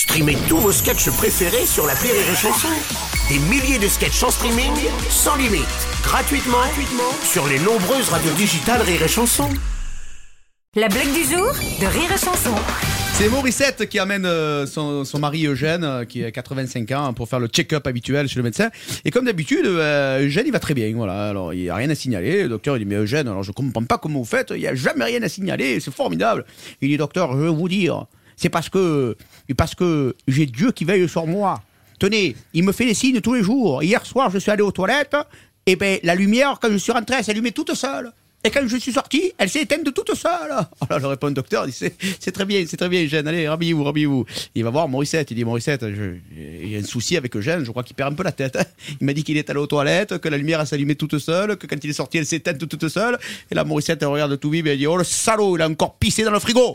Streamez tous vos sketchs préférés sur la Rire et Chanson. Des milliers de sketchs en streaming, sans limite, gratuitement, gratuitement sur les nombreuses radios digitales Rire et Chanson. La blague du jour de Rire et Chanson. C'est Morissette qui amène euh, son, son mari Eugène, euh, qui a 85 ans, pour faire le check-up habituel chez le médecin. Et comme d'habitude, euh, Eugène, il va très bien. Voilà. Alors, il n'y a rien à signaler. Le docteur, il dit, mais Eugène, alors je comprends pas comment vous faites. Il n'y a jamais rien à signaler. C'est formidable. Il dit, docteur, je vais vous dire, c'est parce que, j'ai Dieu qui veille sur moi. Tenez, il me fait des signes tous les jours. Hier soir, je suis allé aux toilettes. Et ben, la lumière, quand je suis rentré, elle s'est allumée toute seule. Et quand je suis sorti, elle s'est toute seule. Alors je réponds au docteur, c'est, très bien, c'est très bien, Eugène, allez, rhabillez-vous, rhabillez-vous. Il va voir Morissette, il dit Morissette, il y a un souci avec Eugène, je crois qu'il perd un peu la tête. hein. Il m'a dit qu'il est allé aux toilettes, que la lumière s'allumait toute seule, que quand il est sorti, elle s'est éteinte toute seule. Et là, Morissette, elle regarde tout vide et elle dit Oh le salaud, il a encore pissé dans le frigo